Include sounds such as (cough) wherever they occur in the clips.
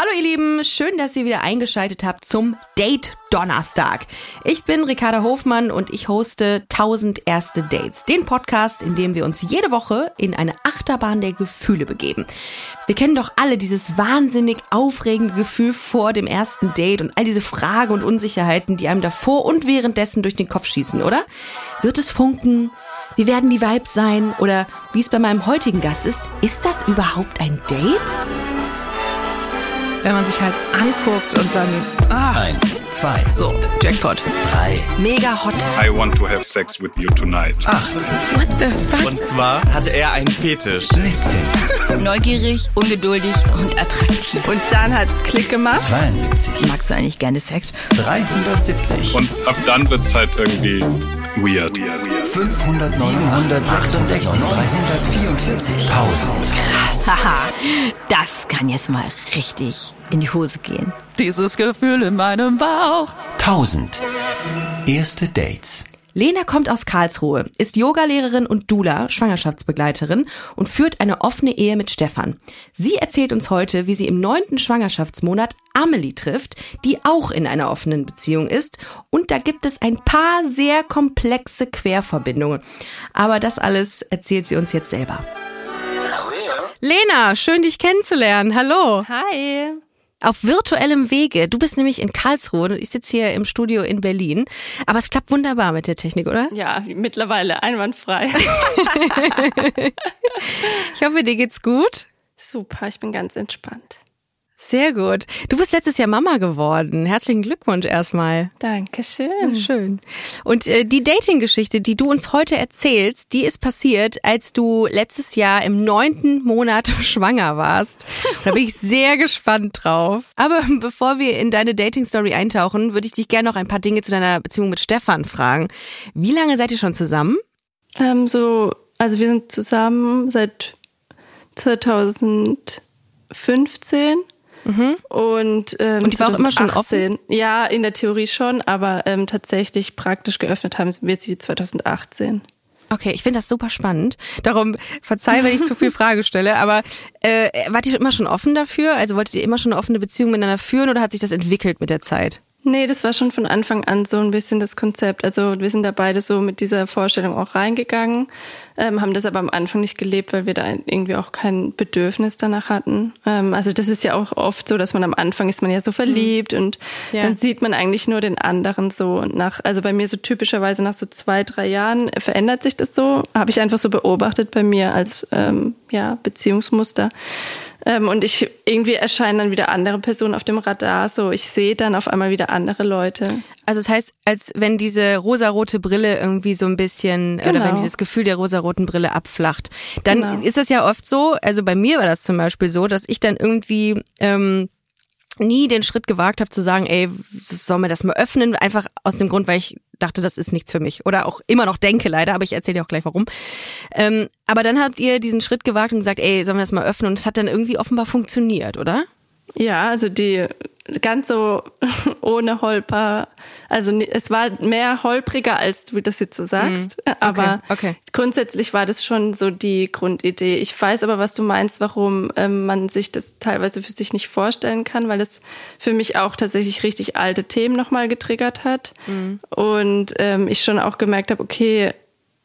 Hallo ihr Lieben, schön, dass ihr wieder eingeschaltet habt zum Date Donnerstag. Ich bin Ricarda Hofmann und ich hoste 1000 erste Dates, den Podcast, in dem wir uns jede Woche in eine Achterbahn der Gefühle begeben. Wir kennen doch alle dieses wahnsinnig aufregende Gefühl vor dem ersten Date und all diese Fragen und Unsicherheiten, die einem davor und währenddessen durch den Kopf schießen, oder? Wird es funken? Wie werden die Vibes sein? Oder wie es bei meinem heutigen Gast ist, ist das überhaupt ein Date? Wenn man sich halt anguckt und dann. Ah. Eins, zwei, so, Jackpot. drei. Mega hot. I want to have sex with you tonight. Acht. What the fuck? Und zwar hatte er einen Fetisch. 17, Neugierig, ungeduldig und attraktiv. Und dann hat's Klick gemacht. 72, Magst du eigentlich gerne Sex? 370, Und ab dann wird's halt irgendwie weird. 500, 766, 344, 1000. Haha, das kann jetzt mal richtig in die Hose gehen. Dieses Gefühl in meinem Bauch. 1000. Erste Dates. Lena kommt aus Karlsruhe, ist Yogalehrerin und Dula, Schwangerschaftsbegleiterin und führt eine offene Ehe mit Stefan. Sie erzählt uns heute, wie sie im neunten Schwangerschaftsmonat Amelie trifft, die auch in einer offenen Beziehung ist. Und da gibt es ein paar sehr komplexe Querverbindungen. Aber das alles erzählt sie uns jetzt selber. Lena, schön dich kennenzulernen. Hallo. Hi. Auf virtuellem Wege. Du bist nämlich in Karlsruhe und ich sitze hier im Studio in Berlin. Aber es klappt wunderbar mit der Technik, oder? Ja, mittlerweile einwandfrei. (laughs) Ich hoffe, dir geht's gut. Super, ich bin ganz entspannt. Sehr gut. Du bist letztes Jahr Mama geworden. Herzlichen Glückwunsch erstmal. Dankeschön. Schön. Und äh, die Dating-Geschichte, die du uns heute erzählst, die ist passiert, als du letztes Jahr im neunten Monat (laughs) schwanger warst. Da bin ich sehr gespannt drauf. Aber bevor wir in deine Dating-Story eintauchen, würde ich dich gerne noch ein paar Dinge zu deiner Beziehung mit Stefan fragen. Wie lange seid ihr schon zusammen? Ähm, so, also wir sind zusammen seit 2015. Und, ähm, Mhm. Und die war auch immer schon 2018. Ja, in der Theorie schon, aber ähm, tatsächlich praktisch geöffnet haben wir sie 2018. Okay, ich finde das super spannend. Darum verzeih, wenn ich zu viel (laughs) Frage stelle, aber äh, wart ihr immer schon offen dafür? Also wolltet ihr immer schon eine offene Beziehung miteinander führen oder hat sich das entwickelt mit der Zeit? Nee, das war schon von Anfang an so ein bisschen das Konzept. Also wir sind da beide so mit dieser Vorstellung auch reingegangen, ähm, haben das aber am Anfang nicht gelebt, weil wir da irgendwie auch kein Bedürfnis danach hatten. Ähm, also das ist ja auch oft so, dass man am Anfang ist man ja so verliebt und Ja. dann sieht man eigentlich nur den anderen so. Und nach, also bei mir so typischerweise nach so zwei, drei Jahren verändert sich das so. Habe ich einfach so beobachtet bei mir als ähm, ja, Beziehungsmuster. Ähm, und ich irgendwie erscheinen dann wieder andere Personen auf dem Radar. So, ich sehe dann auf einmal wieder andere Leute. Also das heißt, als wenn diese rosarote Brille irgendwie so ein bisschen oder Genau. wenn dieses Gefühl der rosaroten Brille abflacht, dann Genau. ist das ja oft so. Also bei mir war das zum Beispiel so, dass ich dann irgendwie ähm, nie den Schritt gewagt habe zu sagen, ey, sollen wir das mal öffnen? Einfach aus dem Grund, weil ich dachte, das ist nichts für mich. Oder auch immer noch denke leider, aber ich erzähle dir auch gleich warum. Ähm, aber dann habt ihr diesen Schritt gewagt und gesagt, ey, sollen wir das mal öffnen? Und es hat dann irgendwie offenbar funktioniert, oder? Ja, also die ganz so (laughs) ohne Holper. Also es war mehr holpriger, als du das jetzt so sagst. Aber Mhm. okay. grundsätzlich war das schon so die Grundidee. Ich weiß aber, was du meinst, warum ähm, man sich das teilweise für sich nicht vorstellen kann, weil es für mich auch tatsächlich richtig alte Themen nochmal getriggert hat. Mhm. Und ähm, ich schon auch gemerkt habe, okay,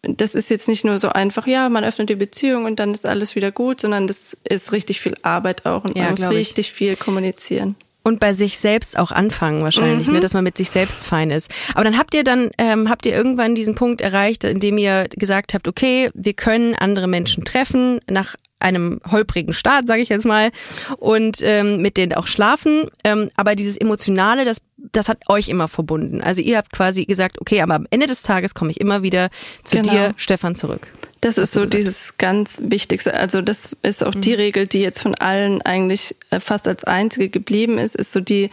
das ist jetzt nicht nur so einfach, ja, man öffnet die Beziehung und dann ist alles wieder gut, sondern das ist richtig viel Arbeit auch und Ja, man muss ich. richtig viel kommunizieren. Und bei sich selbst auch anfangen wahrscheinlich, ne, dass man mit sich selbst fein ist. Aber dann habt ihr dann, ähm, habt ihr irgendwann diesen Punkt erreicht, in dem ihr gesagt habt, okay, wir können andere Menschen treffen nach einem holprigen Start, sage ich jetzt mal, und ähm, mit denen auch schlafen. Ähm, aber dieses Emotionale, das, das hat euch immer verbunden. Also ihr habt quasi gesagt, okay, aber am Ende des Tages komme ich immer wieder zu Genau. dir, Stefan, zurück. Das ist so dieses ganz Wichtigste. Also das ist auch die Regel, die jetzt von allen eigentlich äh, fast als einzige geblieben ist, ist so die,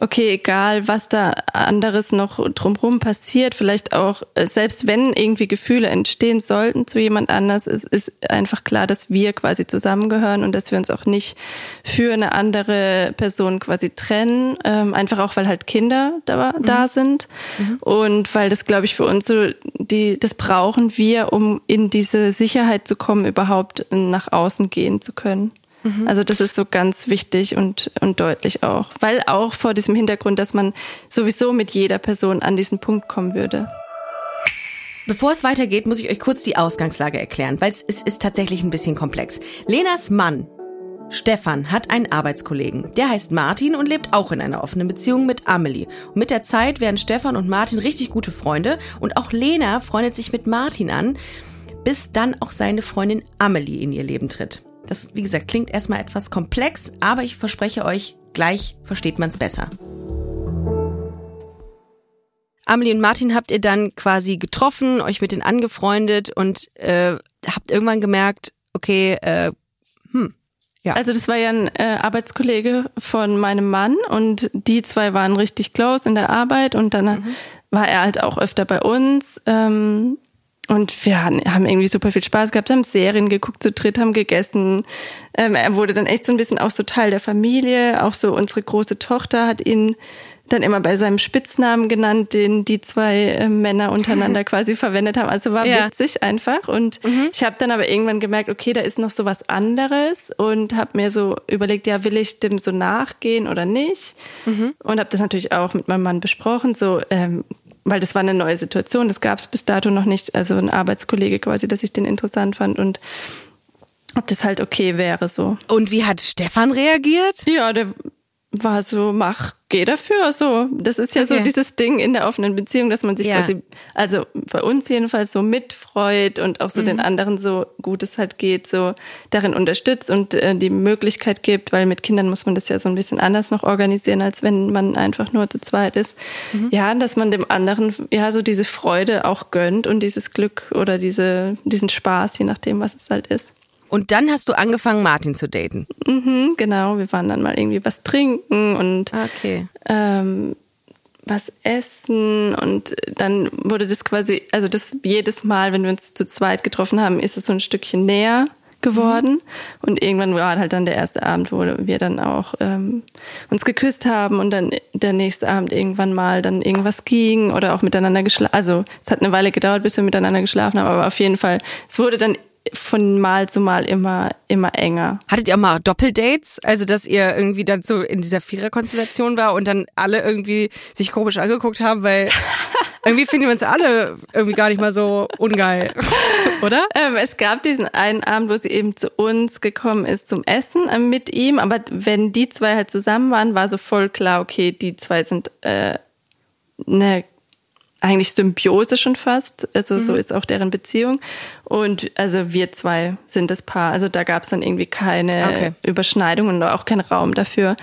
okay, egal was da anderes noch drumherum passiert, vielleicht auch, äh, selbst wenn irgendwie Gefühle entstehen sollten zu jemand anders, es ist einfach klar, dass wir quasi zusammengehören und dass wir uns auch nicht für eine andere Person quasi trennen, ähm, einfach auch, weil halt Kinder da, da sind. Und weil das, glaube ich, für uns so, die, das brauchen wir, um in diese Sicherheit zu kommen, überhaupt nach außen gehen zu können. Also das ist so ganz wichtig und, und deutlich auch. Weil auch vor diesem Hintergrund, dass man sowieso mit jeder Person an diesen Punkt kommen würde. Bevor es weitergeht, muss ich euch kurz die Ausgangslage erklären, weil es ist, ist tatsächlich ein bisschen komplex. Lenas Mann, Stefan, hat einen Arbeitskollegen. Der heißt Martin und lebt auch in einer offenen Beziehung mit Amelie. Und mit der Zeit werden Stefan und Martin richtig gute Freunde und auch Lena freundet sich mit Martin an, bis dann auch seine Freundin Amelie in ihr Leben tritt. Das, wie gesagt, klingt erstmal etwas komplex, aber ich verspreche euch, gleich versteht man es besser. Amelie und Martin habt ihr dann quasi getroffen, euch mit denen angefreundet und äh, habt irgendwann gemerkt, okay, äh, hm, ja. Also das war ja ein äh, Arbeitskollege von meinem Mann und die zwei waren richtig close in der Arbeit und dann mhm. war er halt auch öfter bei uns. Ähm, und wir haben irgendwie super viel Spaß gehabt, haben Serien geguckt, zu dritt haben gegessen. Ähm, er wurde dann echt so ein bisschen auch so Teil der Familie. Auch so unsere große Tochter hat ihn dann immer bei seinem Spitznamen genannt, den die zwei äh, Männer untereinander (laughs) quasi verwendet haben. Also war ja. witzig einfach. Und mhm. ich habe dann aber irgendwann gemerkt, okay, da ist noch so was anderes und habe mir so überlegt, ja, will ich dem so nachgehen oder nicht? Mhm. Und habe das natürlich auch mit meinem Mann besprochen, so ähm, weil das war eine neue Situation, das gab es bis dato noch nicht. Also ein Arbeitskollege quasi, dass ich den interessant fand und ob das halt okay wäre so. Und wie hat Stefan reagiert? Ja, der war so, mach, geh dafür. So, das ist ja okay. so dieses Ding in der offenen Beziehung, dass man sich ja. quasi, also bei uns jedenfalls so mitfreut und auch so mhm. den anderen so gut es halt geht, so darin unterstützt und äh, die Möglichkeit gibt, weil mit Kindern muss man das ja so ein bisschen anders noch organisieren, als wenn man einfach nur zu zweit ist. Mhm. Ja, dass man dem anderen ja so diese Freude auch gönnt und dieses Glück oder diese, diesen Spaß, je nachdem, was es halt ist. Und dann hast du angefangen, Martin zu daten. Mhm, genau, wir waren dann mal irgendwie was trinken und okay. ähm, was essen und dann wurde das quasi, also das jedes Mal, wenn wir uns zu zweit getroffen haben, ist es so ein Stückchen näher geworden. Mhm. Und irgendwann war halt dann der erste Abend, wo wir dann auch ähm, uns geküsst haben und dann der nächste Abend irgendwann mal dann irgendwas ging oder auch miteinander geschlafen. Also es hat eine Weile gedauert, bis wir miteinander geschlafen haben, aber auf jeden Fall, es wurde dann von Mal zu Mal immer, immer enger. Hattet ihr auch mal Doppeldates? Also, dass ihr irgendwie dann so in dieser Viererkonstellation war und dann alle irgendwie sich komisch angeguckt haben, weil (laughs) irgendwie finden wir uns alle irgendwie gar nicht mal so ungeil, (laughs) oder? Ähm, es gab diesen einen Abend, wo sie eben zu uns gekommen ist zum Essen äh, mit ihm, aber wenn die zwei halt zusammen waren, war so voll klar, okay, die zwei sind äh, eine eigentlich Symbiose schon fast. Also mhm. so ist auch deren Beziehung. Und also wir zwei sind das Paar. Also da gab es dann irgendwie keine okay. Überschneidung und auch keinen Raum dafür.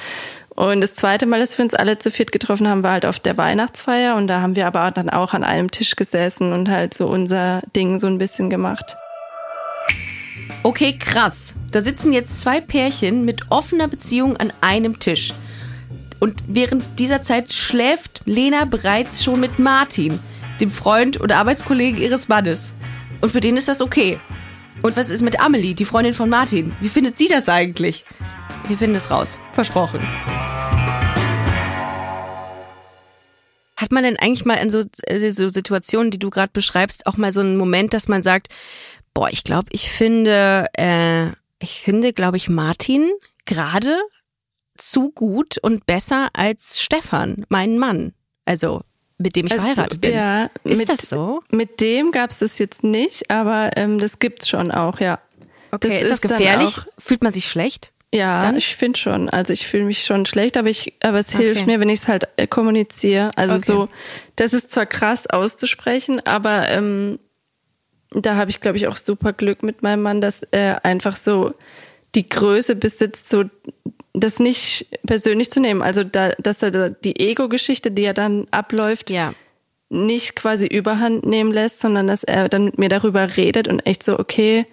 Und das zweite Mal, dass wir uns alle zu viert getroffen haben, war halt auf der Weihnachtsfeier. Und da haben wir aber dann auch an einem Tisch gesessen und halt so unser Ding so ein bisschen gemacht. Okay, krass. Da sitzen jetzt zwei Pärchen mit offener Beziehung an einem Tisch. Und während dieser Zeit schläft Lena bereits schon mit Martin, dem Freund oder Arbeitskollegen ihres Mannes. Und für den ist das okay. Und was ist mit Amelie, die Freundin von Martin? Wie findet sie das eigentlich? Wir finden es raus. Versprochen. Hat man denn eigentlich mal in so, äh, so Situationen, die du gerade beschreibst, auch mal so einen Moment, dass man sagt, boah, ich glaube, ich finde, äh, ich finde, glaube ich, Martin gerade zu gut und besser als Stefan, mein Mann. Also mit dem ich also, verheiratet bin. Ja, ist mit, das so? Mit dem gab es das jetzt nicht, aber ähm, das gibt's schon auch, ja. Okay, das ist, ist das gefährlich? Fühlt man sich schlecht? Ja, dann? ich finde schon. Also ich fühle mich schon schlecht, aber ich, aber es okay. hilft mir, wenn ich es halt äh, kommuniziere. Also okay. so, das ist zwar krass auszusprechen, aber ähm, da habe ich, glaube ich, auch super Glück mit meinem Mann, dass er einfach so die Größe besitzt, so das nicht persönlich zu nehmen. Also da, dass er die Ego-Geschichte, die ja dann abläuft, ja. nicht quasi überhand nehmen lässt, sondern dass er dann mit mir darüber redet und echt so, okay,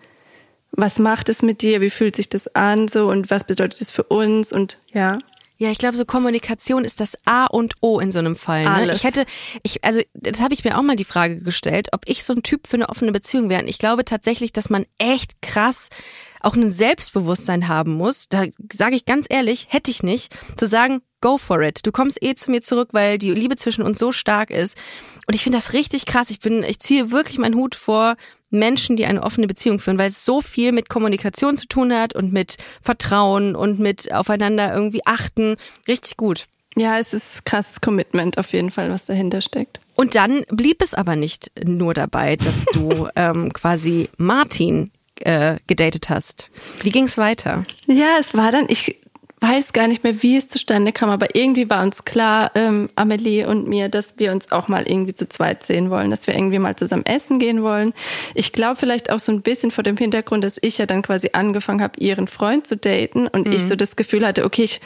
was macht es mit dir? Wie fühlt sich das an? So und was bedeutet es für uns? Und ja. Ja, ich glaube, so Kommunikation ist das A und O in so einem Fall. Ne? Alles. Ich hätte, ich, also das habe ich mir auch mal die Frage gestellt, ob ich so ein Typ für eine offene Beziehung wäre. Und ich glaube tatsächlich, dass man echt krass auch ein Selbstbewusstsein haben muss. Da sage ich ganz ehrlich, hätte ich nicht, zu sagen, go for it. Du kommst eh zu mir zurück, weil die Liebe zwischen uns so stark ist. Und ich finde das richtig krass. Ich bin, ich ziehe wirklich meinen Hut vor Menschen, die eine offene Beziehung führen, weil es so viel mit Kommunikation zu tun hat und mit Vertrauen und mit aufeinander irgendwie achten. Richtig gut. Ja, es ist krasses Commitment auf jeden Fall, was dahinter steckt. Und dann blieb es aber nicht nur dabei, dass du (laughs) ähm, quasi Martin äh, gedatet hast. Wie ging's weiter? Ja, es war dann, ich weiß gar nicht mehr, wie es zustande kam, aber irgendwie war uns klar, ähm, Amelie und mir, dass wir uns auch mal irgendwie zu zweit sehen wollen, dass wir irgendwie mal zusammen essen gehen wollen. Ich glaube vielleicht auch so ein bisschen vor dem Hintergrund, dass ich ja dann quasi angefangen habe, ihren Freund zu daten und ich so das Gefühl hatte, okay, ich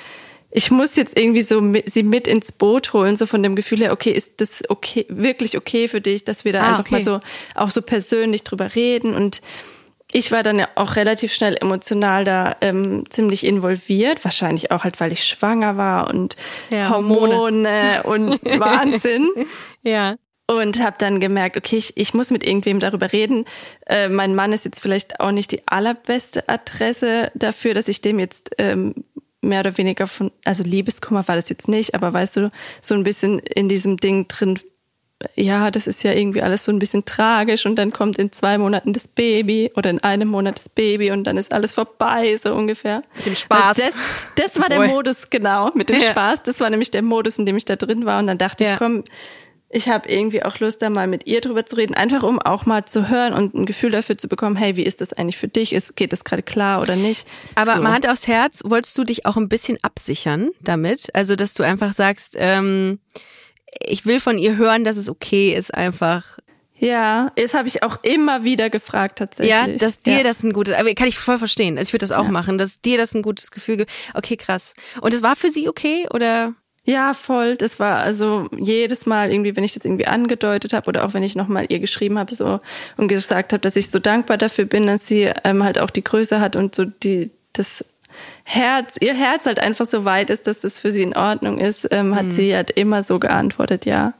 ich muss jetzt irgendwie so mit, sie mit ins Boot holen, so von dem Gefühl her, okay, ist das okay, wirklich okay für dich, dass wir da Ah, einfach okay. mal so auch so persönlich drüber reden und ich war dann ja auch relativ schnell emotional da ähm, ziemlich involviert, wahrscheinlich auch halt, weil ich schwanger war und Ja, Hormone und (laughs) Wahnsinn. Ja. Und habe dann gemerkt, okay, ich, ich muss mit irgendwem darüber reden. Äh, mein Mann ist jetzt vielleicht auch nicht die allerbeste Adresse dafür, dass ich dem jetzt ähm, mehr oder weniger von, also Liebeskummer war das jetzt nicht, aber weißt du, so ein bisschen in diesem Ding drin, ja, das ist ja irgendwie alles so ein bisschen tragisch und dann kommt in zwei Monaten das Baby oder in einem Monat das Baby und dann ist alles vorbei, so ungefähr. Mit dem Spaß. Das, das war der Voll. Modus, genau, mit dem Ja. Spaß. Das war nämlich der Modus, in dem ich da drin war und dann dachte Ja. ich, komm, ich habe irgendwie auch Lust, da mal mit ihr drüber zu reden, einfach um auch mal zu hören und ein Gefühl dafür zu bekommen, hey, wie ist das eigentlich für dich? Ist, geht das gerade klar oder nicht? Aber so. mal Hand aufs Herz, wolltest du dich auch ein bisschen absichern damit? Also, dass du einfach sagst, ähm, ich will von ihr hören, dass es okay ist, einfach. Ja, das habe ich auch immer wieder gefragt tatsächlich. Ja, dass dir ja. das ein gutes, aber kann ich voll verstehen. Also ich würde das auch Ja. machen, dass dir das ein gutes Gefühl gibt. Okay, krass. Und es war für sie okay oder? Ja, voll. Das war also jedes Mal irgendwie, wenn ich das irgendwie angedeutet habe oder auch wenn ich nochmal ihr geschrieben habe so und gesagt habe, dass ich so dankbar dafür bin, dass sie ähm, halt auch die Größe hat und so die das Herz, ihr Herz halt einfach so weit ist, dass das für sie in Ordnung ist, ähm, hat sie halt immer so geantwortet, ja,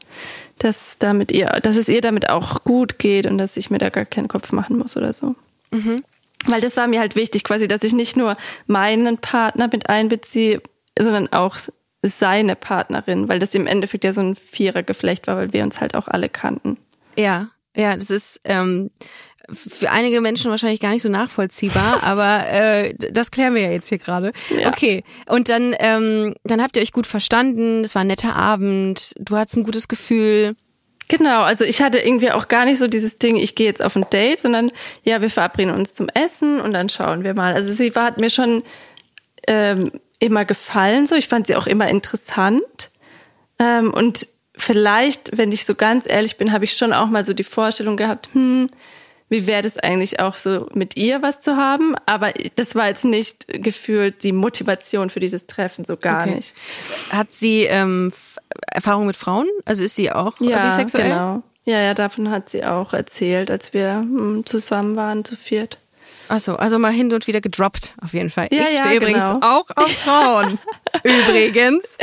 dass damit ihr, dass es ihr damit auch gut geht und dass ich mir da gar keinen Kopf machen muss oder so. Weil das war mir halt wichtig, quasi, dass ich nicht nur meinen Partner mit einbeziehe, sondern auch seine Partnerin, weil das im Endeffekt ja so ein Vierergeflecht war, weil wir uns halt auch alle kannten. Ja, ja, das ist ähm, für einige Menschen wahrscheinlich gar nicht so nachvollziehbar, (laughs) aber äh, das klären wir ja jetzt hier gerade. Ja. Okay, und dann, ähm, dann habt ihr euch gut verstanden, es war ein netter Abend, du hattest ein gutes Gefühl. Genau, also ich hatte irgendwie auch gar nicht so dieses Ding, ich gehe jetzt auf ein Date, sondern ja, wir verabreden uns zum Essen und dann schauen wir mal. Also sie war, hat mir schon ähm, immer gefallen, so ich fand sie auch immer interessant. Ähm, und vielleicht, wenn ich so ganz ehrlich bin, habe ich schon auch mal so die Vorstellung gehabt, hm, wie wäre das eigentlich auch so mit ihr was zu haben? Aber das war jetzt nicht gefühlt die Motivation für dieses Treffen, so gar Okay. nicht. Hat sie ähm, Erfahrung mit Frauen? Also ist sie auch äh, bisexuell? genau. Ja, ja, davon hat sie auch erzählt, als wir hm, zusammen waren, zu viert. Achso, also mal hin und wieder gedroppt, auf jeden Fall. Ja, ich ja, stehe übrigens genau. auch auf Frauen. (laughs) übrigens.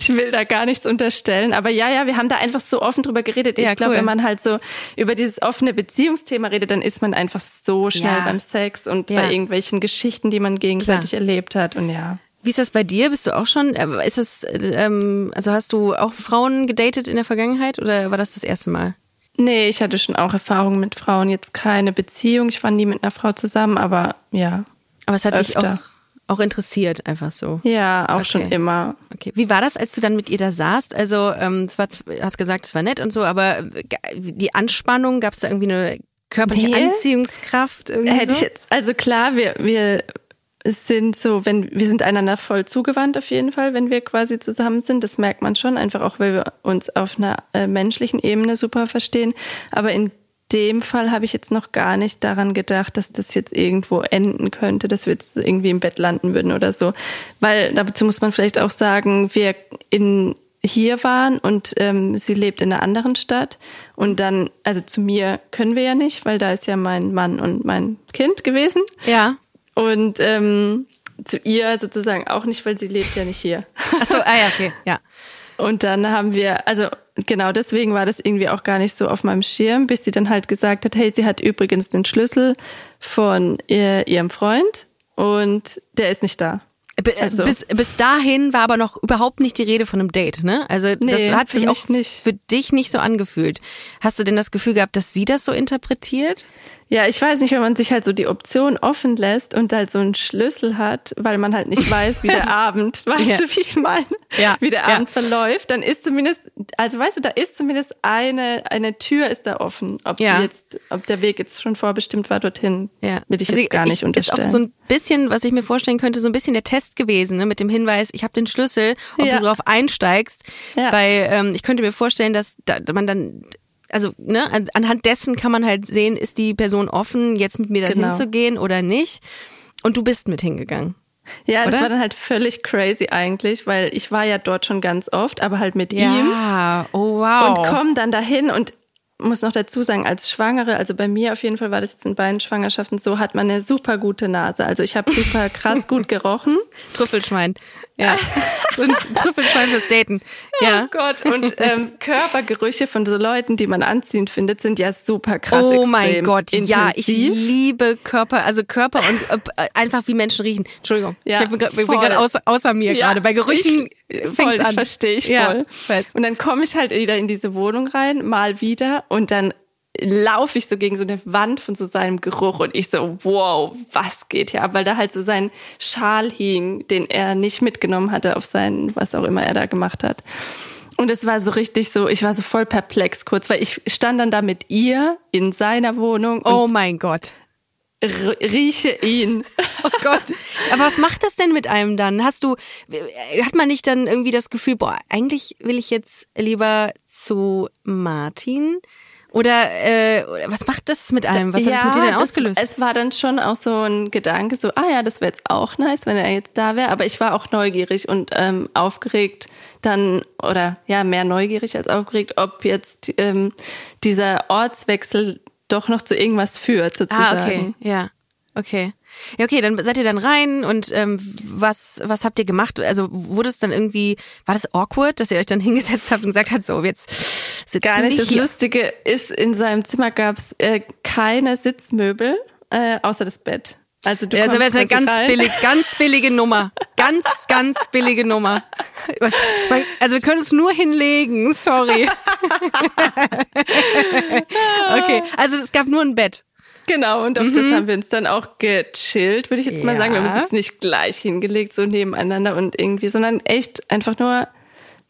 Ich will da gar nichts unterstellen, aber ja, ja, wir haben da einfach so offen drüber geredet. Ja, ich glaube, cool. wenn man halt so über dieses offene Beziehungsthema redet, dann ist man einfach so schnell Ja. beim Sex und Ja. bei irgendwelchen Geschichten, die man gegenseitig erlebt hat und ja. Wie ist das bei dir? Bist du auch schon, äh, ist das, ähm, also hast du auch Frauen gedatet in der Vergangenheit oder war das das erste Mal? Nee, ich hatte schon auch Erfahrungen mit Frauen, jetzt keine Beziehung, ich war nie mit einer Frau zusammen, aber ja. Aber es hat dich Öfter. auch, auch interessiert, einfach so. Ja, auch Okay. schon immer. Okay. Wie war das, als du dann mit ihr da saßt? Also, ähm, war, du hast gesagt, es war nett und so, aber äh, die Anspannung, gab es da irgendwie eine körperliche Nee. Anziehungskraft? Irgendwie Hätte so? ich jetzt, also klar, wir, wir sind so, wenn, wir sind einander voll zugewandt auf jeden Fall, wenn wir quasi zusammen sind. Das merkt man schon, einfach auch, weil wir uns auf einer äh, menschlichen Ebene super verstehen. Aber in dem Fall habe ich jetzt noch gar nicht daran gedacht, dass das jetzt irgendwo enden könnte, dass wir jetzt irgendwie im Bett landen würden oder so. Weil dazu muss man vielleicht auch sagen, wir in hier waren und ähm, sie lebt in einer anderen Stadt und dann, also zu mir können wir ja nicht, weil da ist ja mein Mann und mein Kind gewesen Ja. Und ähm, zu ihr sozusagen auch nicht, weil sie lebt ja nicht hier. Achso, ah ja, okay, (laughs) ja. Und dann haben wir, also genau deswegen war das irgendwie auch gar nicht so auf meinem Schirm, bis sie dann halt gesagt hat, hey, sie hat übrigens den Schlüssel von ihr, ihrem Freund und der ist nicht da. B Also- bis, bis dahin war aber noch überhaupt nicht die Rede von einem Date, ne? Also Nee, das hat sich auch nicht. für dich nicht so angefühlt. Hast du denn das Gefühl gehabt, dass sie das so interpretiert? Ja, ich weiß nicht, wenn man sich halt so die Option offen lässt und halt so einen Schlüssel hat, weil man halt nicht weiß, wie (laughs) der Abend, weißt Ja. du, wie ich meine, Ja, wie der ja. Abend verläuft, dann ist zumindest, also weißt du, da ist zumindest eine, eine Tür ist da offen. Ob Ja. jetzt, ob der Weg jetzt schon vorbestimmt war dorthin, Ja. will ich Also jetzt gar nicht Ist unterstellen. auch so ein bisschen, was ich mir vorstellen könnte, so ein bisschen der Test gewesen, ne, mit dem Hinweis, ich habe den Schlüssel, ob du drauf einsteigst. Weil ähm, ich könnte mir vorstellen, dass da, man dann, also ne, an, anhand dessen kann man halt sehen, ist die Person offen, jetzt mit mir dahin Genau. zu gehen oder nicht. Und du bist mit hingegangen. ja, das oder? war dann halt völlig crazy eigentlich, weil ich war ja dort schon ganz oft, aber halt mit ihm. Ja, oh wow. und komm dann dahin und muss noch dazu sagen, als Schwangere, also bei mir auf jeden Fall war das jetzt in beiden Schwangerschaften so, hat man eine super gute Nase. Also ich habe super (laughs) krass gut gerochen. Trüffelschwein. Ja. (laughs) so ein Trüffelschwein fürs Daten. Ja. Oh Gott, und ähm, Körpergerüche von so Leuten, die man anziehend findet, sind ja super krass. Oh mein Gott, ja, ich intensiv. liebe Körper, also Körper und äh, einfach wie Menschen riechen. Entschuldigung, Ja, ich bin gerade außer, außer mir Ja, gerade. Bei Gerüchen ich, voll, an. ich verstehe ich ja, voll. Weiß. Und dann komme ich halt wieder in diese Wohnung rein, mal wieder und dann laufe ich so gegen so eine Wand von so seinem Geruch und ich so, wow, was geht hier ab? Weil da halt so sein Schal hing, den er nicht mitgenommen hatte auf seinen, was auch immer er da gemacht hat. Und es war so richtig so, ich war so voll perplex kurz, weil ich stand dann da mit ihr in seiner Wohnung Oh mein Gott. Rieche ihn. Oh Gott. Aber was macht das denn mit einem dann? Hast du, hat man nicht dann irgendwie das Gefühl, boah, eigentlich will ich jetzt lieber zu Martin? Oder äh, was macht das mit einem? Was hat das mit dir denn das- ausgelöst? Es war dann schon auch so ein Gedanke, so, ah ja, das wäre jetzt auch nice, wenn er jetzt da wäre. Aber ich war auch neugierig und ähm, aufgeregt dann, oder ja, mehr neugierig als aufgeregt, ob jetzt ähm, dieser Ortswechsel doch noch zu irgendwas führt, sozusagen. Ah, okay, ja. Okay. Ja, okay, dann seid ihr dann rein und ähm, was was habt ihr gemacht? Also wurde es dann irgendwie, war das awkward, dass ihr euch dann (laughs) hingesetzt habt und gesagt habt, so jetzt sitzen Gar nicht. Das hier. Lustige ist, in seinem Zimmer gab's äh, keine Sitzmöbel, äh, außer das Bett. Also du Ja, das wäre kommst jetzt eine ganz billig, ganz billige Nummer. Ganz, ganz billige Nummer. Also wir können es nur hinlegen, sorry. (laughs) okay, also es gab nur ein Bett. Genau, und auf das haben wir uns dann auch gechillt, würde ich jetzt mal sagen. Wir haben uns Ja. jetzt nicht gleich hingelegt, so nebeneinander und irgendwie, sondern echt einfach nur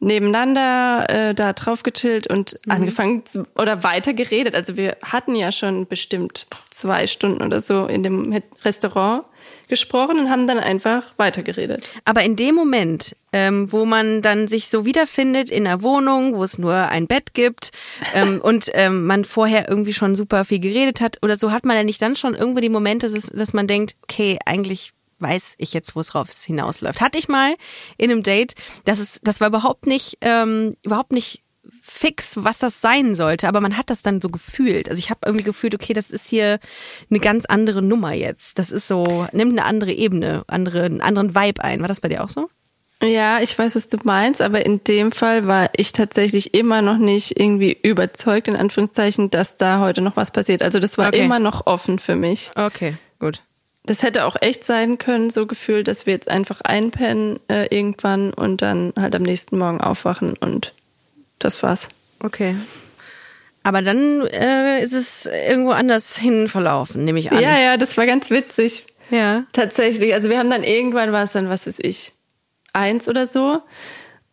nebeneinander äh, da drauf gechillt und angefangen zu, oder weiter geredet. Also wir hatten ja schon bestimmt zwei Stunden oder so in dem Restaurant gesprochen und haben dann einfach weitergeredet. Aber in dem Moment, ähm, wo man dann sich so wiederfindet in einer Wohnung, wo es nur ein Bett gibt ähm, (laughs) und ähm, man vorher irgendwie schon super viel geredet hat oder so, hat man ja nicht dann schon irgendwo die Momente, dass, es, dass man denkt, okay, eigentlich weiß ich jetzt, wo es rauf hinausläuft. Hatte ich mal in einem Date, das ist, das war überhaupt nicht, ähm, überhaupt nicht fix, was das sein sollte, aber man hat das dann so gefühlt. Also ich habe irgendwie gefühlt, okay, das ist hier eine ganz andere Nummer jetzt. Das ist so, nimmt eine andere Ebene, andere, einen anderen Vibe ein. War das bei dir auch so? Ja, ich weiß, was du meinst, aber in dem Fall war ich tatsächlich immer noch nicht irgendwie überzeugt, in Anführungszeichen, dass da heute noch was passiert. Also das war Okay. immer noch offen für mich. Okay, gut. Das hätte auch echt sein können, so gefühlt, dass wir jetzt einfach einpennen äh, irgendwann und dann halt am nächsten Morgen aufwachen und das war's. Okay. Aber dann äh, ist es irgendwo anders hin verlaufen, nehme ich an. Ja, ja, das war ganz witzig. Ja. Tatsächlich. Also wir haben dann irgendwann war es dann, was weiß ich, eins oder so.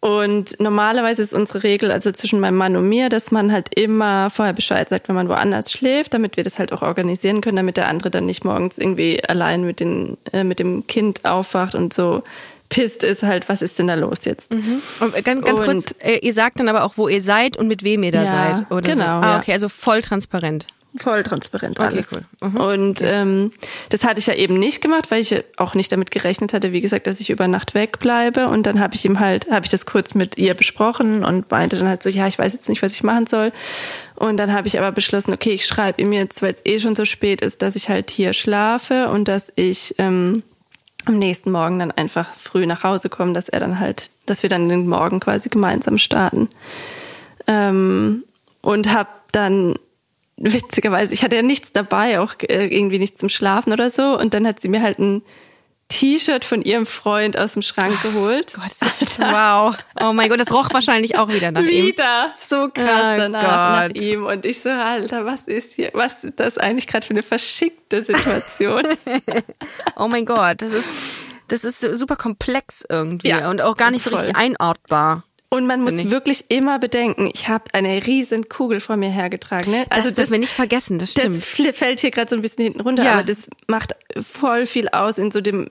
Und normalerweise ist unsere Regel, also zwischen meinem Mann und mir, dass man halt immer vorher Bescheid sagt, wenn man woanders schläft, damit wir das halt auch organisieren können, damit der andere dann nicht morgens irgendwie allein mit, den, äh, mit dem Kind aufwacht und so pisst ist halt, was ist denn da los jetzt? Und äh, ganz, ganz Und- kurz, äh, ihr sagt dann aber auch, wo ihr seid und mit wem ihr da Ja, seid. Oder genau, So. Ah, okay, also voll transparent. Voll transparent Okay, alles. cool. Mhm. Und ähm, das hatte ich ja eben nicht gemacht, weil ich auch nicht damit gerechnet hatte, wie gesagt, dass ich über Nacht wegbleibe. Und dann habe ich ihm halt, habe ich das kurz mit ihr besprochen und meinte dann halt so, ja, ich weiß jetzt nicht, was ich machen soll. Und dann habe ich aber beschlossen, okay, ich schreibe ihm jetzt, weil es eh schon so spät ist, dass ich halt hier schlafe und dass ich ähm, am nächsten Morgen dann einfach früh nach Hause komme, dass er dann halt, dass wir dann den Morgen quasi gemeinsam starten. Ähm, und habe dann witzigerweise, ich hatte ja nichts dabei, auch äh, irgendwie nichts zum Schlafen oder so. Und dann hat sie mir halt ein T-Shirt von ihrem Freund aus dem Schrank geholt. Gott, wow. Oh mein Gott, das roch wahrscheinlich auch wieder nach ihm. Wieder so krass Oh danach, nach ihm. Und ich so, Alter, was ist hier, was ist das eigentlich gerade für eine verschickte Situation? (laughs) Oh mein Gott, das ist, das ist super komplex irgendwie Ja, und auch gar nicht so richtig einordbar. Und man muss wirklich immer bedenken, ich habe eine riesen Kugel vor mir hergetragen. Ne? Also das, das wir nicht vergessen, das das stimmt. fl- fällt hier gerade so ein bisschen hinten runter, Ja. aber das macht voll viel aus in so dem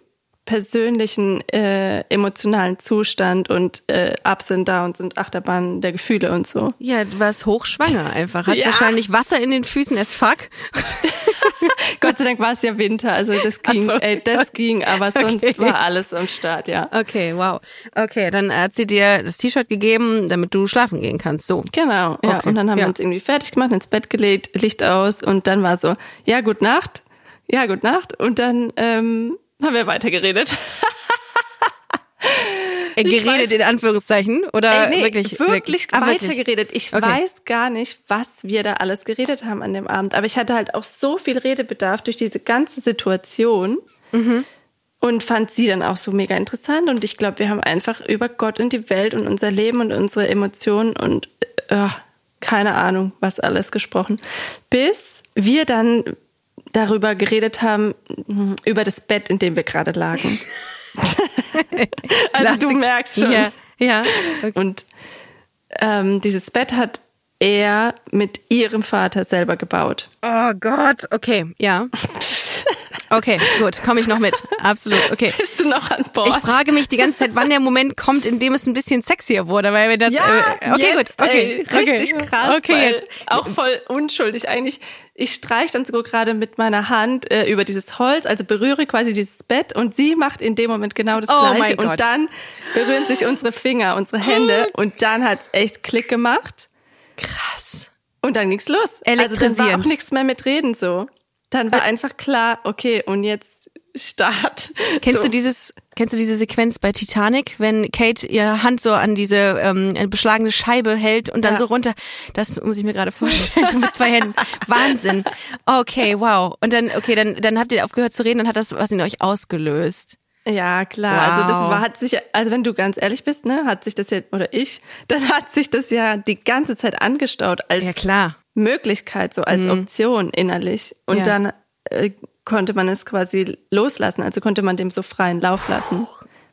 persönlichen äh, emotionalen Zustand und äh, Ups und Downs und Achterbahn der Gefühle und so. ja, du warst hochschwanger einfach. Hat Ja. wahrscheinlich Wasser in den Füßen as fuck. (laughs) Gott sei Dank war es ja Winter, also das ging, so. ey, das (laughs) ging, aber sonst Okay. war alles am Start, ja. Okay, wow. Okay, dann hat sie dir das T-Shirt gegeben, damit du schlafen gehen kannst. So. Genau, ja. Okay, Und dann haben ja. wir uns irgendwie fertig gemacht, ins Bett gelegt, Licht aus und dann war so, ja, gut Nacht, ja, gut Nacht. Und dann ähm, (laughs) haben wir weitergeredet. Äh, Geredet in Anführungszeichen oder Ey, nee, wirklich wirklich, Ah, weitergeredet. Ich Okay. weiß gar nicht, was wir da alles geredet haben an dem Abend. Aber ich hatte halt auch so viel Redebedarf durch diese ganze Situation. Mhm. Und fand sie dann auch so mega interessant. Und ich glaube, wir haben einfach über Gott und die Welt und unser Leben und unsere Emotionen und äh, keine Ahnung, was alles gesprochen. Bis wir dann darüber geredet haben, über das Bett, in dem wir gerade lagen. (laughs) also du merkst schon. Ja, ja. Und ähm, dieses Bett hat er mit ihrem Vater selber gebaut. Oh Gott, okay, ja. (laughs) Okay, gut, komme ich noch mit. Absolut, okay. Bist du noch an Bord? Ich frage mich die ganze Zeit, wann der Moment kommt, in dem es ein bisschen sexier wurde, weil wir das. ja, äh, okay, jetzt, gut, okay, ey, richtig okay. krass. Okay, jetzt. Auch voll unschuldig eigentlich. Ich streich dann sogar gerade mit meiner Hand äh, über dieses Holz, also berühre quasi dieses Bett und sie macht in dem Moment genau das Oh Gleiche. mein Gott. Und dann berühren sich unsere Finger, unsere Hände und dann hat's echt Klick gemacht. Krass. Und dann ging's los. Also dann war Elektrisierend. auch nichts mehr mit Reden so. Dann war einfach klar, okay, und jetzt Start. Kennst so. du dieses, kennst du diese Sequenz bei Titanic, wenn Kate ihre Hand so an diese ähm, eine beschlagene Scheibe hält und dann Ja. so runter? Das muss ich mir gerade vorstellen (laughs) mit zwei Händen. Wahnsinn. Okay, wow. Und dann, okay, dann, dann habt ihr aufgehört zu reden, dann hat das was in euch ausgelöst. Ja, klar. Also das Wow. war, hat sich, also wenn du ganz ehrlich bist, ne, hat sich das ja, oder ich, (laughs) dann hat sich das ja die ganze Zeit angestaut als Ja, klar. Möglichkeit, so als Option innerlich. Und Ja. dann äh, konnte man es quasi loslassen, also konnte man dem so freien Lauf lassen.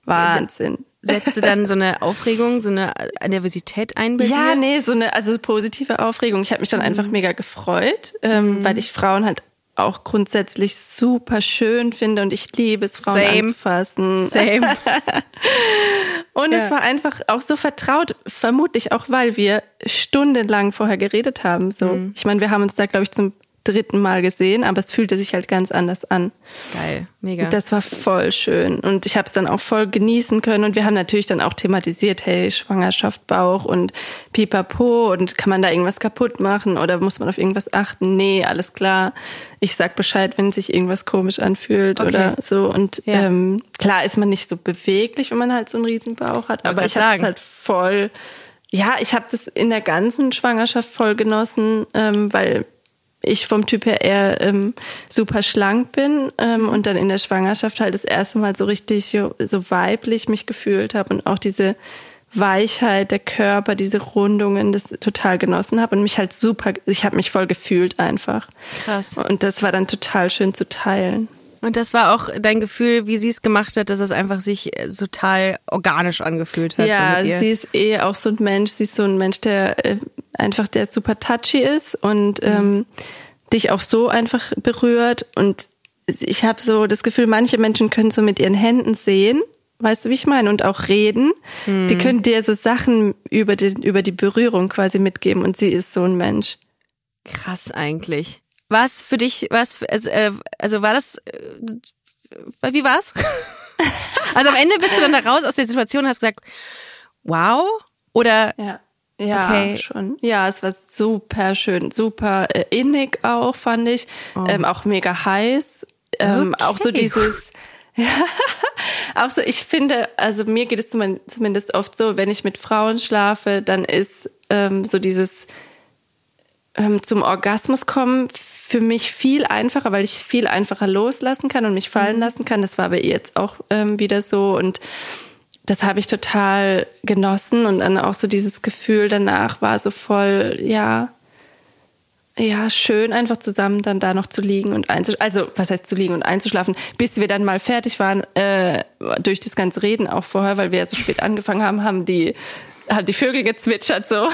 Wahnsinn. Setzte dann so eine Aufregung, so eine Nervosität ein bei Ja, dir? nee, so eine also positive Aufregung. Ich habe mich dann einfach mega gefreut, ähm, weil ich Frauen halt auch grundsätzlich super schön finde und ich liebe es, Frauen Same. anzufassen. Same. (laughs) Und Ja. es war einfach auch so vertraut, vermutlich auch, weil wir stundenlang vorher geredet haben. So, Mhm. ich meine, wir haben uns da, glaube ich, zum dritten Mal gesehen, aber es fühlte sich halt ganz anders an. Geil, mega. Das war voll schön und ich habe es dann auch voll genießen können und wir haben natürlich dann auch thematisiert, hey, Schwangerschaft, Bauch und Pipapo und kann man da irgendwas kaputt machen oder muss man auf irgendwas achten? Nee, alles klar. Ich sag Bescheid, wenn sich irgendwas komisch anfühlt Okay. oder so und Ja. ähm, klar ist man nicht so beweglich, wenn man halt so einen riesen Bauch hat, aber ich habe es halt voll ja, ich habe das in der ganzen Schwangerschaft voll genossen, ähm, weil ich vom Typ her eher ähm, super schlank bin ähm, und dann in der Schwangerschaft halt das erste Mal so richtig so, weiblich mich gefühlt habe und auch diese Weichheit der Körper, diese Rundungen, das total genossen habe und mich halt super, ich habe mich voll gefühlt einfach. Krass. Und das war dann total schön zu teilen. Und das war auch dein Gefühl, wie sie es gemacht hat, dass es einfach sich äh, total organisch angefühlt hat. Ja, so sie ist eh auch so ein Mensch, sie ist so ein Mensch, der äh, einfach, der super touchy ist und ähm, dich auch so einfach berührt. Und ich habe so das Gefühl, manche Menschen können so mit ihren Händen sehen, weißt du, wie ich meine, und auch reden. Die können dir so Sachen über, den, über die Berührung quasi mitgeben und sie ist so ein Mensch. Krass eigentlich. Was für dich, was, also, äh, also war das, äh, wie war's? (laughs) also am Ende bist du dann da raus aus der Situation und hast gesagt, wow? Oder, Ja. Ja, Okay. schon. Ja, es war super schön, super äh, innig auch, fand ich. Ähm, auch mega heiß. Ähm, Okay. Auch so dieses, (laughs) ja, auch so, ich finde, also mir geht es zumin- zumindest oft so, wenn ich mit Frauen schlafe, dann ist ähm, so dieses ähm, zum Orgasmus kommen, für mich viel einfacher, weil ich viel einfacher loslassen kann und mich fallen Mhm. lassen kann. Das war bei ihr jetzt auch ähm, wieder so und das habe ich total genossen und dann auch so dieses Gefühl danach war so voll, ja, ja, schön einfach zusammen dann da noch zu liegen und einzuschlafen. Also, was heißt zu liegen und einzuschlafen, bis wir dann mal fertig waren, äh, durch das ganze Reden auch vorher, weil wir ja so spät angefangen haben, haben die, haben die Vögel gezwitschert so.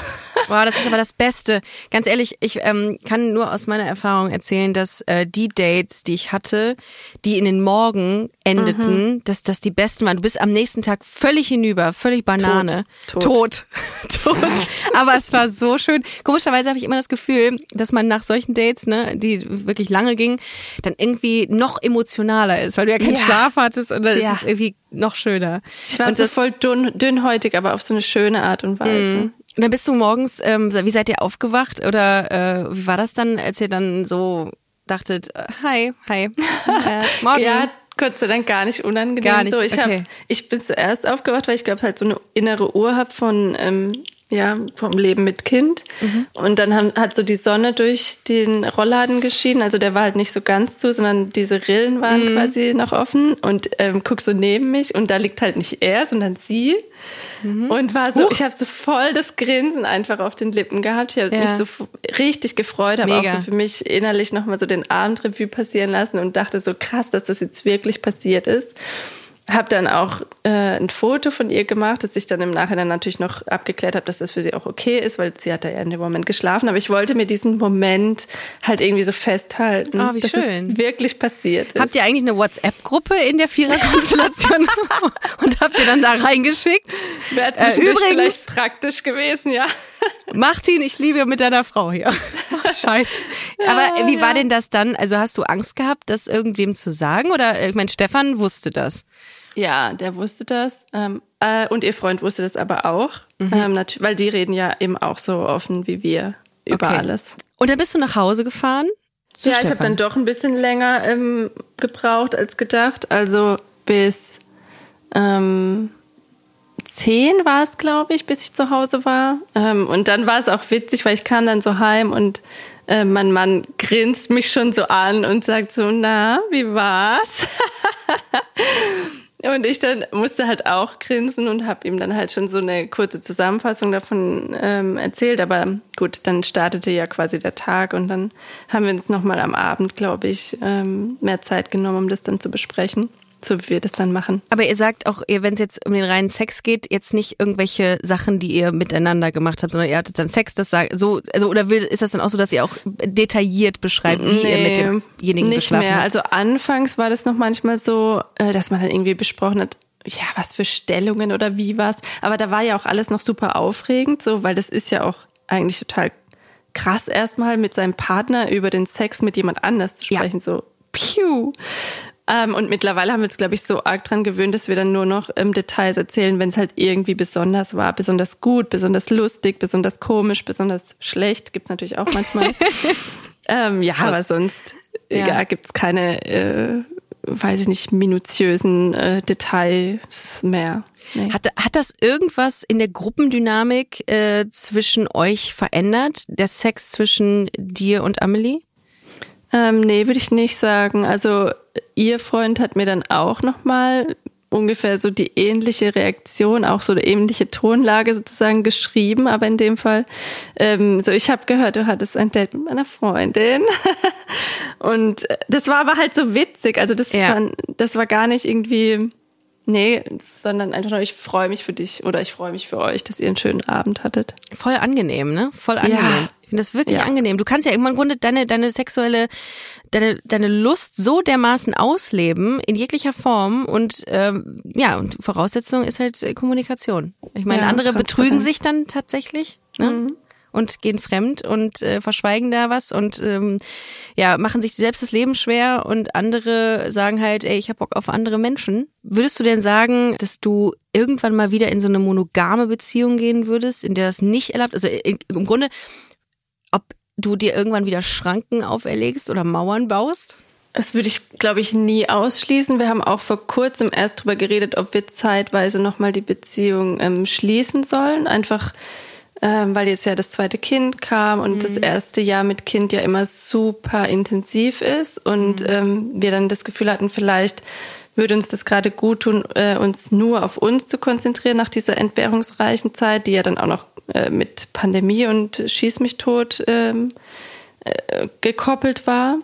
Boah, das ist aber das Beste. Ganz ehrlich, ich ähm, kann nur aus meiner Erfahrung erzählen, dass äh, die Dates, die ich hatte, die in den Morgen endeten, dass das die besten waren. Du bist am nächsten Tag völlig hinüber, völlig Banane. Tot. Tot. (laughs) Tot. aber es war so schön. Komischerweise habe ich immer das Gefühl, dass man nach solchen Dates, ne, die wirklich lange gingen, dann irgendwie noch emotionaler ist, weil du ja keinen Ja. Schlaf hattest und dann Ja. ist es irgendwie noch schöner. Ich war und so voll dünn, dünnhäutig, aber auf so eine schöne Art und Weise. Und dann bist du morgens, ähm, wie seid ihr aufgewacht oder äh, wie war das dann, als ihr dann so dachtet, hi, hi, (laughs) äh, morgen. Ja, Gott sei Dank gar nicht unangenehm. Gar nicht, so, ich, okay. hab, ich bin zuerst aufgewacht, weil ich glaube halt so eine innere Uhr hab von ähm, ja vom Leben mit Kind. Mhm. Und dann haben, hat so die Sonne durch den Rollladen geschienen. Also der war halt nicht so ganz zu, sondern diese Rillen waren Mhm. quasi noch offen. Und ähm, guck so neben mich und da liegt halt nicht er, sondern sie. Mhm. Und war so, ich habe so voll das Grinsen einfach auf den Lippen gehabt. Ich habe Ja. mich so richtig gefreut, habe auch so für mich innerlich nochmal so den Abendrevue passieren lassen und dachte so krass, dass das jetzt wirklich passiert ist. Hab dann auch äh, ein Foto von ihr gemacht, das ich dann im Nachhinein natürlich noch abgeklärt habe, dass das für sie auch okay ist, weil sie hat da ja in dem Moment geschlafen. Aber ich wollte mir diesen Moment halt irgendwie so festhalten, Ah, wie dass schön. es wirklich passiert ist. Habt ihr eigentlich eine WhatsApp-Gruppe in der Viererkonstellation (laughs) und habt ihr dann da reingeschickt? Wäre Äh, übrigens- vielleicht praktisch gewesen, ja. Martin, ich liebe mit deiner Frau hier. Scheiße. (laughs) Aber wie war denn das dann? Also hast du Angst gehabt, das irgendwem zu sagen? Oder äh, ich meine, Stefan wusste das. Ja, der wusste das. Ähm, äh, und ihr Freund wusste das aber auch. Mhm. Ähm, weil die reden ja eben auch so offen wie wir über Okay. alles. Und dann bist du nach Hause gefahren? Zu ja, ich habe Stefan. dann doch ein bisschen länger ähm, gebraucht als gedacht. Also bis ähm, zehn war es, glaube ich, bis ich zu Hause war. Ähm, und dann war es auch witzig, weil ich kam dann so heim und äh, mein Mann grinst mich schon so an und sagt so, na, wie war's? (laughs) Und ich dann musste halt auch grinsen und habe ihm dann halt schon so eine kurze Zusammenfassung davon ähm, erzählt. Aber gut, dann startete ja quasi der Tag und dann haben wir uns nochmal am Abend, glaube ich, ähm, mehr Zeit genommen, um das dann zu besprechen, so wie wir das dann machen. Aber ihr sagt auch, wenn es jetzt um den reinen Sex geht, jetzt nicht irgendwelche Sachen, die ihr miteinander gemacht habt, sondern ihr hattet dann Sex, das sagt so, also oder will, ist das dann auch so, dass ihr auch detailliert beschreibt, wie ihr mit demjenigen nicht geschlafen mehr. habt? Also anfangs war das noch manchmal so, äh, dass man dann irgendwie besprochen hat, ja, was für Stellungen oder wie was. Aber da war ja auch alles noch super aufregend, so, weil das ist ja auch eigentlich total krass erstmal mit seinem Partner über den Sex mit jemand anders zu Ja. sprechen, so piu. Ähm, und mittlerweile haben wir uns, glaube ich, so arg dran gewöhnt, dass wir dann nur noch ähm, Details erzählen, wenn es halt irgendwie besonders war. Besonders gut, besonders lustig, besonders komisch, besonders schlecht. Gibt's natürlich auch manchmal. (laughs) ähm, ja, aber sonst Ja. ja. gibt's keine, äh, weiß ich nicht, minutiösen äh, Details mehr. Nee. Hat, hat das irgendwas in der Gruppendynamik äh, zwischen euch verändert? Der Sex zwischen dir und Amelie? Ähm, nee, würde ich nicht sagen. Also ihr Freund hat mir dann auch nochmal ungefähr so die ähnliche Reaktion, auch so eine ähnliche Tonlage sozusagen geschrieben, aber in dem Fall, ähm, so ich habe gehört, du hattest ein Date mit meiner Freundin (laughs) und äh, das war aber halt so witzig, also das, Ja. war, das war gar nicht irgendwie, nee, sondern einfach nur, ich freue mich für dich oder ich freue mich für euch, dass ihr einen schönen Abend hattet. Voll angenehm, ne? Voll angenehm. Ich finde das wirklich Ja. angenehm. Du kannst ja im Grunde deine, deine sexuelle, deine, deine Lust so dermaßen ausleben, in jeglicher Form. Und ähm, ja, und Voraussetzung ist halt äh, Kommunikation. Ich meine, Ja, andere betrügen sich dann tatsächlich, ne? Und gehen fremd und äh, verschweigen da was und ähm, ja, machen sich selbst das Leben schwer und andere sagen halt, ey, ich hab Bock auf andere Menschen. Würdest du denn sagen, dass du irgendwann mal wieder in so eine monogame Beziehung gehen würdest, in der das nicht erlaubt? Also in, im Grunde, du dir irgendwann wieder Schranken auferlegst oder Mauern baust? Das würde ich, glaube ich, nie ausschließen. Wir haben auch vor kurzem erst drüber geredet, ob wir zeitweise nochmal die Beziehung ähm, schließen sollen. Einfach, ähm, weil jetzt ja das zweite Kind kam und das erste Jahr mit Kind ja immer super intensiv ist und ähm, wir dann das Gefühl hatten, vielleicht würde uns das gerade gut tun, äh, uns nur auf uns zu konzentrieren nach dieser entbehrungsreichen Zeit, die ja dann auch noch äh, mit Pandemie und Schieß mich tot ähm, äh, gekoppelt war.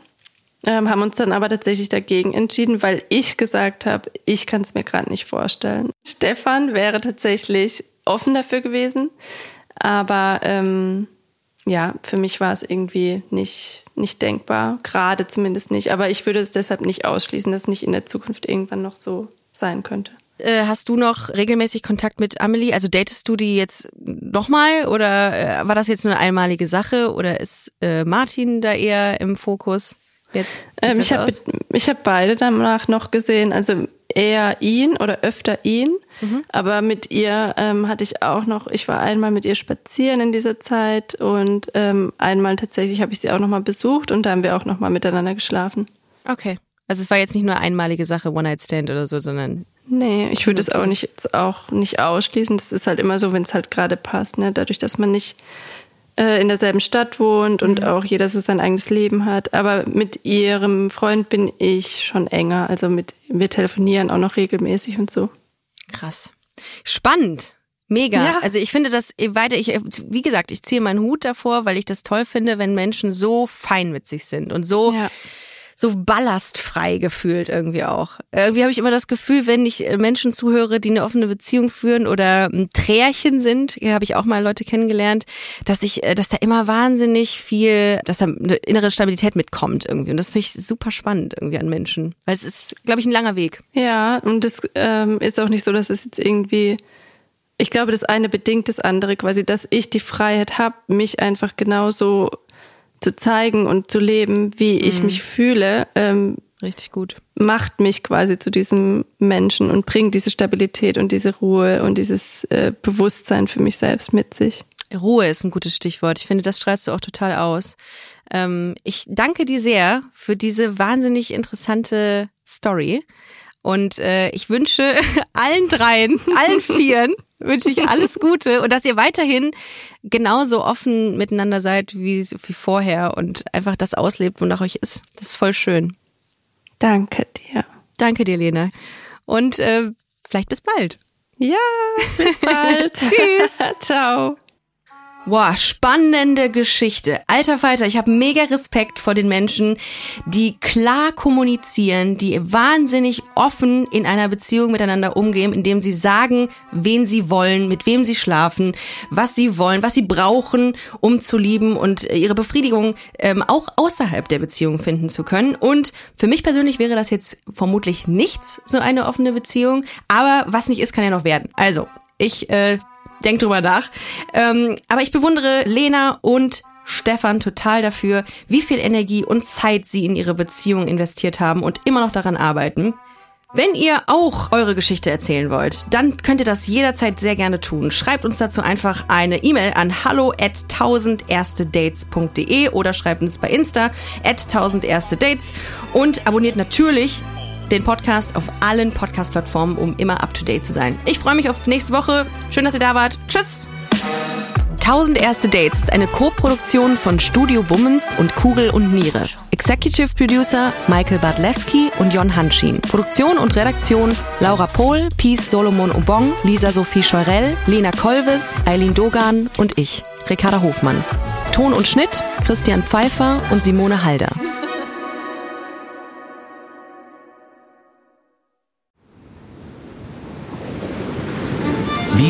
Ähm, haben uns dann aber tatsächlich dagegen entschieden, weil ich gesagt habe, ich kann es mir gerade nicht vorstellen. Stefan wäre tatsächlich offen dafür gewesen, aber ähm, ja, für mich war es irgendwie nicht, nicht denkbar, gerade zumindest nicht. Aber ich würde es deshalb nicht ausschließen, dass es nicht in der Zukunft irgendwann noch so sein könnte. Äh, hast du noch regelmäßig Kontakt mit Amelie? Also datest du die jetzt nochmal oder äh, war das jetzt nur eine einmalige Sache oder ist äh, Martin da eher im Fokus jetzt? Ähm, ich habe ich hab beide danach noch gesehen, also eher ihn oder öfter ihn, Mhm. aber mit ihr ähm, hatte ich auch noch, ich war einmal mit ihr spazieren in dieser Zeit und ähm, einmal tatsächlich habe ich sie auch noch mal besucht und da haben wir auch noch mal miteinander geschlafen. Okay. Also es war jetzt nicht nur einmalige Sache, One-Night-Stand oder so, sondern Nee, ich würde es auch nicht jetzt auch nicht ausschließen. Das ist halt immer so, wenn es halt gerade passt, ne? Dadurch, dass man nicht äh, in derselben Stadt wohnt und auch jeder so sein eigenes Leben hat. Aber mit ihrem Freund bin ich schon enger. Also mit wir telefonieren auch noch regelmäßig und so. krass. Spannend. Mega. Ja. Also ich finde das weiter, ich, wie gesagt, ich ziehe meinen Hut davor, weil ich das toll finde, wenn Menschen so fein mit sich sind und so Ja. So ballastfrei gefühlt irgendwie auch. Irgendwie habe ich immer das Gefühl, wenn ich äh, Menschen zuhöre, die eine offene Beziehung führen oder ein Trärchen sind, hier habe ich auch mal Leute kennengelernt, dass ich, äh, dass da immer wahnsinnig viel, dass da eine innere Stabilität mitkommt irgendwie. Und das finde ich super spannend irgendwie an Menschen. Weil es ist, glaube ich, ein langer Weg. Ja, und das ähm, ist auch nicht so, dass es jetzt irgendwie. Ich glaube, das eine bedingt das andere, quasi, dass ich die Freiheit habe, mich einfach genauso zu zeigen und zu leben, wie ich mich fühle, ähm, Richtig gut. macht mich quasi zu diesem Menschen und bringt diese Stabilität und diese Ruhe und dieses äh, Bewusstsein für mich selbst mit sich. Ruhe ist ein gutes Stichwort. Ich finde, das strahlst du auch total aus. Ähm, ich danke dir sehr für diese wahnsinnig interessante Story. Und äh, ich wünsche (laughs) allen dreien, allen (laughs) vieren, wünsche ich alles Gute und dass ihr weiterhin genauso offen miteinander seid wie, wie vorher und einfach das auslebt, wonach euch ist. Das ist voll schön. Danke dir. Danke dir, Lena. Und äh, vielleicht bis bald. Ja, bis bald. (laughs) Tschüss. (laughs) Ciao. Boah, spannende Geschichte. Alter Falter, ich habe mega Respekt vor den Menschen, die klar kommunizieren, die wahnsinnig offen in einer Beziehung miteinander umgehen, indem sie sagen, wen sie wollen, mit wem sie schlafen, was sie wollen, was sie brauchen, um zu lieben und ihre Befriedigung ähm, auch außerhalb der Beziehung finden zu können. Und für mich persönlich wäre das jetzt vermutlich nichts, so eine offene Beziehung. Aber was nicht ist, kann ja noch werden. Also, ich äh, denk drüber nach. Ähm, aber ich bewundere Lena und Stefan total dafür, wie viel Energie und Zeit sie in ihre Beziehung investiert haben und immer noch daran arbeiten. Wenn ihr auch eure Geschichte erzählen wollt, dann könnt ihr das jederzeit sehr gerne tun. Schreibt uns dazu einfach eine E-Mail an hallo at 1000erstedates.de oder schreibt uns bei Insta at 1000erstedates und abonniert natürlich den Podcast auf allen Podcast-Plattformen, um immer up to date zu sein. Ich freue mich auf nächste Woche. Schön, dass ihr da wart. Tschüss! 1000 erste Dates ist eine Co-Produktion von Studio Bummens und Kugel und Niere. Executive Producer Michael Bartlewski und Jon Hanschin. Produktion und Redaktion Laura Pohl, Peace Solomon Obong, Lisa Sophie Scheurell, Lena Kolves, Eileen Dogan und ich, Ricarda Hofmann. Ton und Schnitt Christian Pfeiffer und Simone Halder.